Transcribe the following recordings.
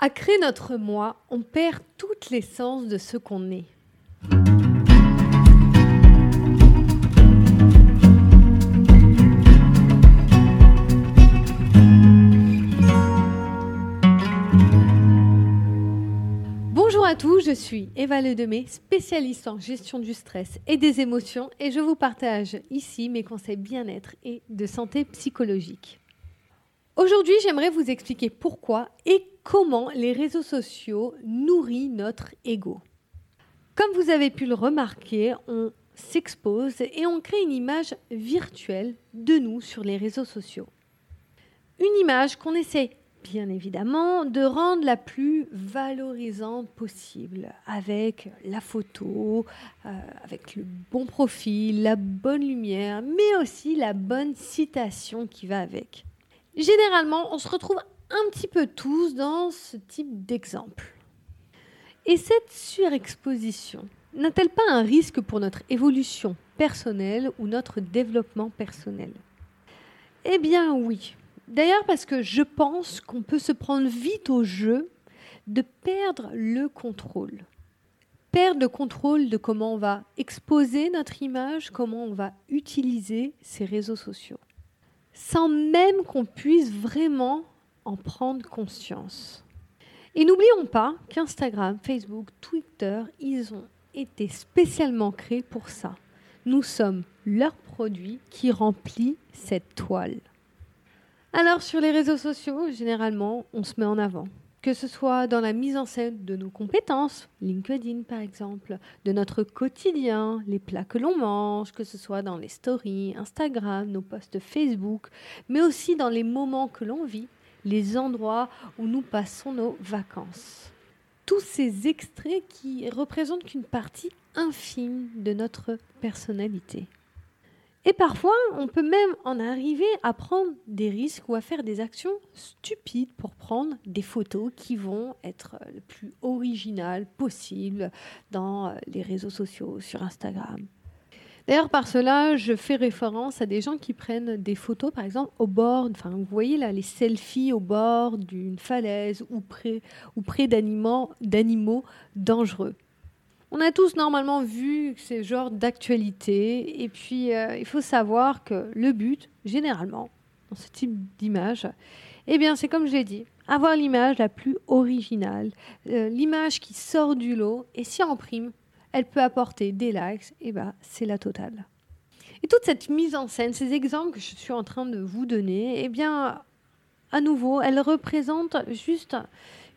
À créer notre moi, on perd toute l'essence de ce qu'on est. Bonjour à tous, je suis Eva Ledemé, spécialiste en gestion du stress et des émotions, et je vous partage ici mes conseils bien-être et de santé psychologique. Aujourd'hui, j'aimerais vous expliquer pourquoi et comment les réseaux sociaux nourrissent notre ego. Comme vous avez pu le remarquer, on s'expose et on crée une image virtuelle de nous sur les réseaux sociaux. Une image qu'on essaie bien évidemment de rendre la plus valorisante possible avec la photo, euh, avec le bon profil, la bonne lumière, mais aussi la bonne citation qui va avec. Généralement, on se retrouve un petit peu tous dans ce type d'exemple. Et cette surexposition n'a-t-elle pas un risque pour notre évolution personnelle ou notre développement personnel? Eh bien oui. D'ailleurs parce que je pense qu'on peut se prendre vite au jeu de perdre le contrôle. Perdre le contrôle de comment on va exposer notre image, comment on va utiliser ces réseaux sociaux sans même qu'on puisse vraiment en prendre conscience. Et n'oublions pas qu'Instagram, Facebook, Twitter, ils ont été spécialement créés pour ça. Nous sommes leur produit qui remplit cette toile. Alors sur les réseaux sociaux, généralement, on se met en avant que ce soit dans la mise en scène de nos compétences, LinkedIn par exemple, de notre quotidien, les plats que l'on mange, que ce soit dans les stories, Instagram, nos posts Facebook, mais aussi dans les moments que l'on vit, les endroits où nous passons nos vacances. Tous ces extraits qui représentent qu'une partie infime de notre personnalité. Et parfois, on peut même en arriver à prendre des risques ou à faire des actions stupides pour prendre des photos qui vont être le plus originales possible dans les réseaux sociaux, sur Instagram. D'ailleurs, par cela, je fais référence à des gens qui prennent des photos, par exemple, au bord, enfin, vous voyez là, les selfies au bord d'une falaise ou près, ou près d'animaux dangereux. On a tous normalement vu ces genres d'actualité. Et puis, euh, il faut savoir que le but, généralement, dans ce type d'image, eh bien, c'est comme je l'ai dit, avoir l'image la plus originale, euh, l'image qui sort du lot. Et si en prime, elle peut apporter des likes, eh bien, c'est la totale. Et toute cette mise en scène, ces exemples que je suis en train de vous donner, eh bien, à nouveau, elle représente juste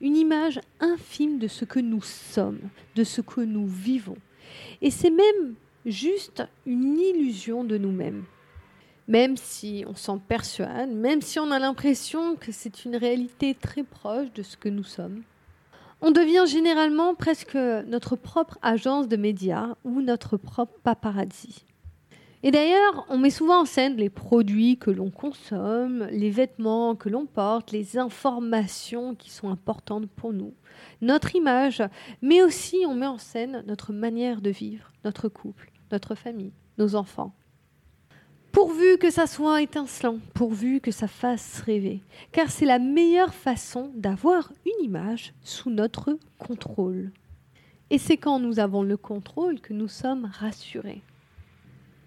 une image infime de ce que nous sommes, de ce que nous vivons. Et c'est même juste une illusion de nous-mêmes. Même si on s'en persuade, même si on a l'impression que c'est une réalité très proche de ce que nous sommes, on devient généralement presque notre propre agence de médias ou notre propre paparazzi. Et d'ailleurs, on met souvent en scène les produits que l'on consomme, les vêtements que l'on porte, les informations qui sont importantes pour nous, notre image, mais aussi on met en scène notre manière de vivre, notre couple, notre famille, nos enfants. Pourvu que ça soit étincelant, pourvu que ça fasse rêver, car c'est la meilleure façon d'avoir une image sous notre contrôle. Et c'est quand nous avons le contrôle que nous sommes rassurés.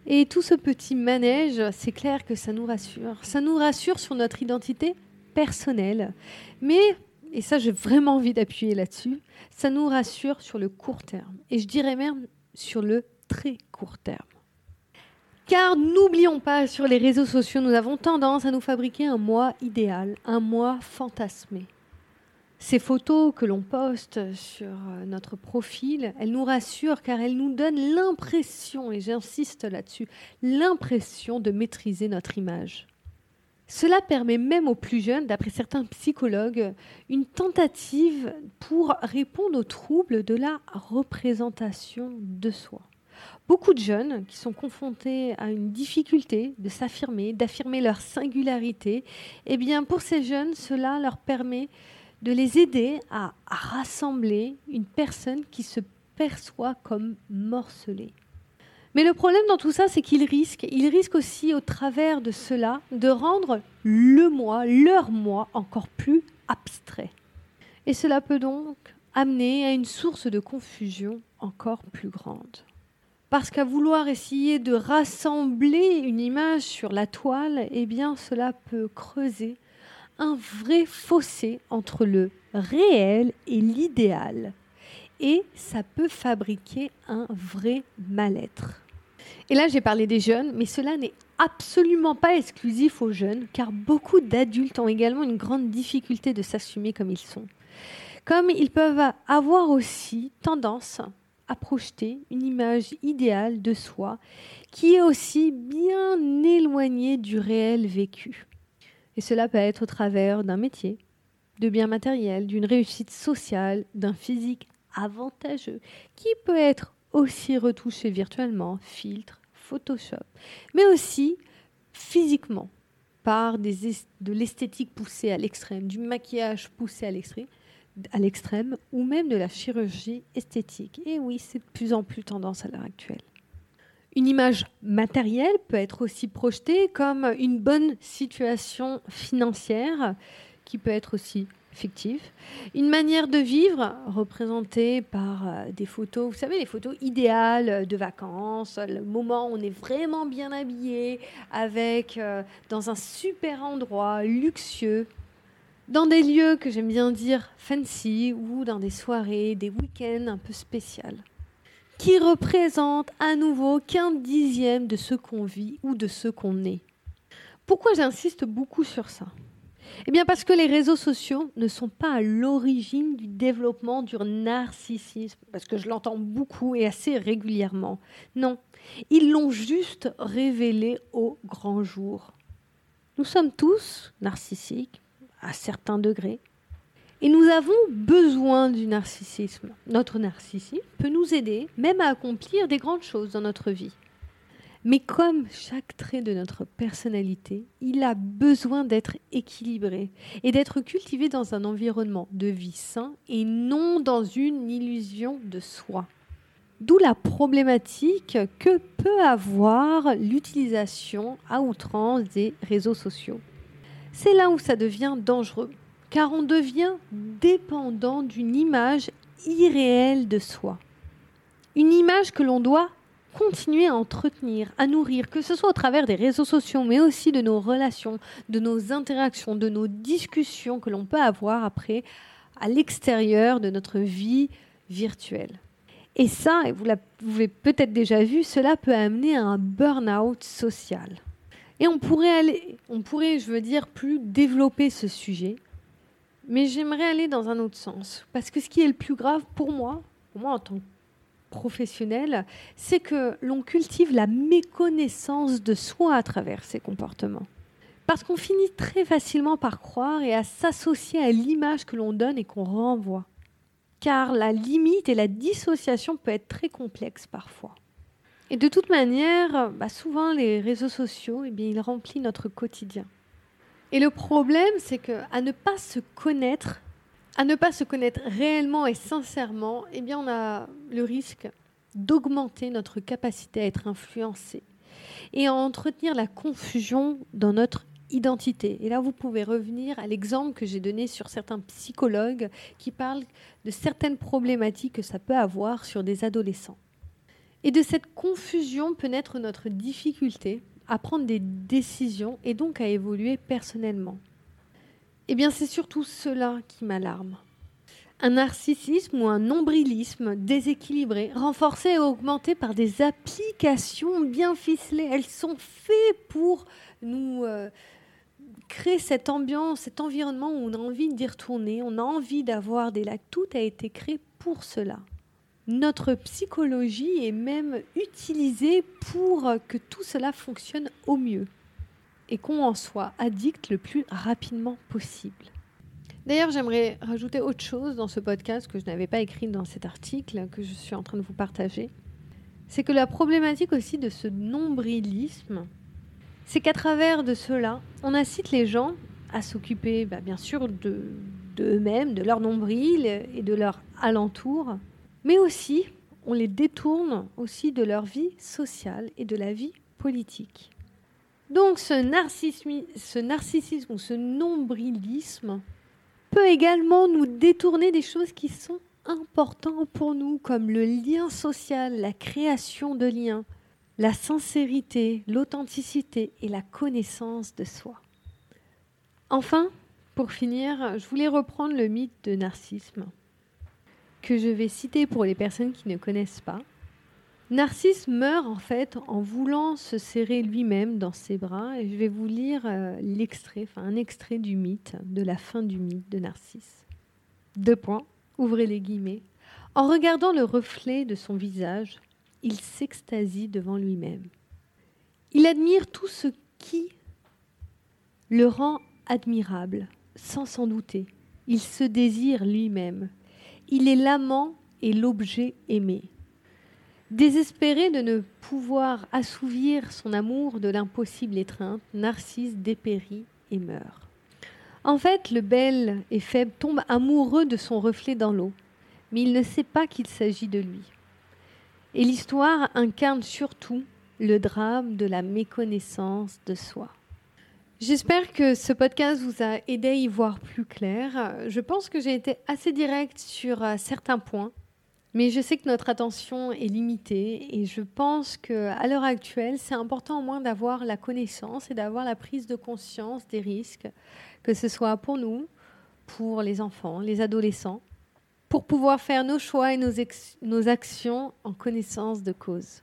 Et tout ce petit manège, c'est clair que ça nous rassure. Ça nous rassure sur notre identité personnelle. Mais, et ça j'ai vraiment envie d'appuyer là-dessus, ça nous rassure sur le court terme. Et je dirais même sur le très court terme. Car n'oublions pas, sur les réseaux sociaux, nous avons tendance à nous fabriquer un moi idéal, un moi fantasmé. Ces photos que l'on poste sur euh, notre profil, elles nous rassurent car elles nous donnent l'impression, et j'insiste là-dessus, l'impression de maîtriser notre image. Cela permet même aux plus jeunes, d'après certains psychologues, une tentative pour répondre aux troubles de la représentation de soi. Beaucoup de jeunes qui sont confrontés à une difficulté de s'affirmer, d'affirmer leur singularité, eh bien pour ces jeunes, cela leur permet de les aider à, rassembler une personne qui se perçoit comme morcelée. Mais le problème dans tout ça, c'est qu'ils risquent, risquent aussi au travers de cela de rendre le moi, leur moi, encore plus abstrait. Et cela peut donc amener à une source de confusion encore plus grande. Parce qu'à vouloir essayer de rassembler une image sur la toile, eh bien cela peut creuser un vrai fossé entre le réel et l'idéal. Et ça peut fabriquer un vrai mal-être. Et là, j'ai parlé des jeunes, mais cela n'est absolument pas exclusif aux jeunes, car beaucoup d'adultes ont également une grande difficulté de s'assumer comme ils sont. Comme ils peuvent avoir aussi tendance à projeter une image idéale de soi qui est aussi bien éloignée du réel vécu. Et cela peut être au travers d'un métier, de biens matériels, d'une réussite sociale, d'un physique avantageux, qui peut être aussi retouché virtuellement, filtre, Photoshop, mais aussi physiquement, par de l'esthétique poussée à l'extrême, du maquillage poussé à l'extrême, ou même de la chirurgie esthétique. Et oui, c'est de plus en plus tendance à l'heure actuelle. Une image matérielle peut être aussi projetée comme une bonne situation financière, qui peut être aussi fictive. Une manière de vivre représentée par euh, des photos, vous savez, les photos idéales de vacances, le moment où on est vraiment bien habillé, avec euh, dans un super endroit luxueux, dans des lieux que j'aime bien dire fancy ou dans des soirées, des week-ends un peu spéciales, qui représentent à nouveau qu'un dixième de ce qu'on vit ou de ce qu'on est. Pourquoi j'insiste beaucoup sur ça? Eh bien parce que les réseaux sociaux ne sont pas à l'origine du développement du narcissisme, parce que je l'entends beaucoup et assez régulièrement. Non, ils l'ont juste révélé au grand jour. Nous sommes tous narcissiques, à certains degrés, et nous avons besoin du narcissisme. Notre narcissisme peut nous aider même à accomplir des grandes choses dans notre vie. Mais comme chaque trait de notre personnalité, il a besoin d'être équilibré et d'être cultivé dans un environnement de vie sain et non dans une illusion de soi. D'où la problématique que peut avoir l'utilisation à outrance des réseaux sociaux. C'est là où ça devient dangereux, car on devient dépendant d'une image irréelle de soi. Une image que l'on doit continuer à entretenir, à nourrir, que ce soit au travers des réseaux sociaux, mais aussi de nos relations, de nos interactions, de nos discussions que l'on peut avoir après à l'extérieur de notre vie virtuelle. Et ça, vous l'avez peut-être déjà vu, cela peut amener à un burn-out social. Et on pourrait aller, on pourrait, je veux dire, plus développer ce sujet, mais j'aimerais aller dans un autre sens. Parce que ce qui est le plus grave pour moi, pour moi en tant que professionnel, c'est que l'on cultive la méconnaissance de soi à travers ces comportements. Parce qu'on finit très facilement par croire et à s'associer à l'image que l'on donne et qu'on renvoie. Car la limite et la dissociation peut être très complexe parfois. Et de toute manière, bah, souvent les réseaux sociaux, eh bien, ils remplissent notre quotidien. Et le problème, c'est qu'à ne pas se connaître, à ne pas se connaître réellement et sincèrement, eh bien, on a le risque d'augmenter notre capacité à être influencé et à entretenir la confusion dans notre identité. Et là, vous pouvez revenir à l'exemple que j'ai donné sur certains psychologues qui parlent de certaines problématiques que ça peut avoir sur des adolescents. Et de cette confusion peut naître notre difficulté à prendre des décisions et donc à évoluer personnellement. Eh bien, c'est surtout cela qui m'alarme. Un narcissisme ou un nombrilisme déséquilibré, renforcé et augmenté par des applications bien ficelées. Elles sont faites pour nous euh, créer cette ambiance, cet environnement où on a envie d'y retourner, on a envie d'avoir des lacs. Tout a été créé pour cela. Notre psychologie est même utilisée pour que tout cela fonctionne au mieux et qu'on en soit addict le plus rapidement possible. D'ailleurs, j'aimerais rajouter autre chose dans ce podcast que je n'avais pas écrit dans cet article que je suis en train de vous partager. C'est que la problématique aussi de ce nombrilisme, c'est qu'à travers de cela, on incite les gens à s'occuper bah, bien sûr de, d'eux-mêmes, de leur nombril et de leur alentour, mais aussi on les détourne aussi de leur vie sociale et de la vie politique. Donc ce narcissisme, ce narcissisme ou ce nombrilisme peut également nous détourner des choses qui sont importantes pour nous, comme le lien social, la création de liens, la sincérité, l'authenticité et la connaissance de soi. Enfin, pour finir, je voulais reprendre le mythe de narcissisme que je vais citer pour les personnes qui ne connaissent pas. Narcisse meurt en fait en voulant se serrer lui-même dans ses bras et je vais vous lire euh, l'extrait, enfin un extrait du mythe, de la fin du mythe de Narcisse. Deux points, ouvrez les guillemets. En regardant le reflet de son visage, il s'extasie devant lui-même. Il admire tout ce qui le rend admirable, sans s'en douter. Il se désire lui-même. Il est l'amant et l'objet aimé. Désespéré de ne pouvoir assouvir son amour de l'impossible étreinte, Narcisse dépérit et meurt. En fait, le bel et faible tombe amoureux de son reflet dans l'eau, mais il ne sait pas qu'il s'agit de lui. Et l'histoire incarne surtout le drame de la méconnaissance de soi. J'espère que ce podcast vous a aidé à y voir plus clair. Je pense que j'ai été assez directe sur euh, certains points, mais je sais que notre attention est limitée et je pense qu'à l'heure actuelle, c'est important au moins d'avoir la connaissance et d'avoir la prise de conscience des risques, que ce soit pour nous, pour les enfants, les adolescents, pour pouvoir faire nos choix et nos, nos actions en connaissance de cause.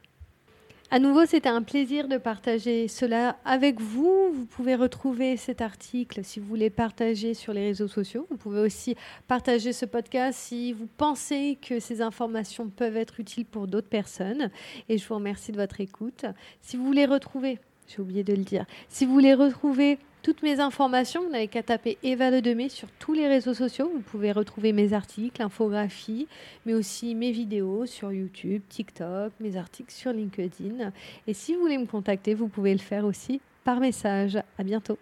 À nouveau, c'était un plaisir de partager cela avec vous. Vous pouvez retrouver cet article si vous voulez partager sur les réseaux sociaux. Vous pouvez aussi partager ce podcast si vous pensez que ces informations peuvent être utiles pour d'autres personnes. Et je vous remercie de votre écoute. Si vous voulez retrouver, j'ai oublié de le dire, si vous voulez retrouver toutes mes informations, vous n'avez qu'à taper Eva Le sur tous les réseaux sociaux. Vous pouvez retrouver mes articles, infographies, mais aussi mes vidéos sur YouTube, TikTok, mes articles sur LinkedIn. Et si vous voulez me contacter, vous pouvez le faire aussi par message. À bientôt.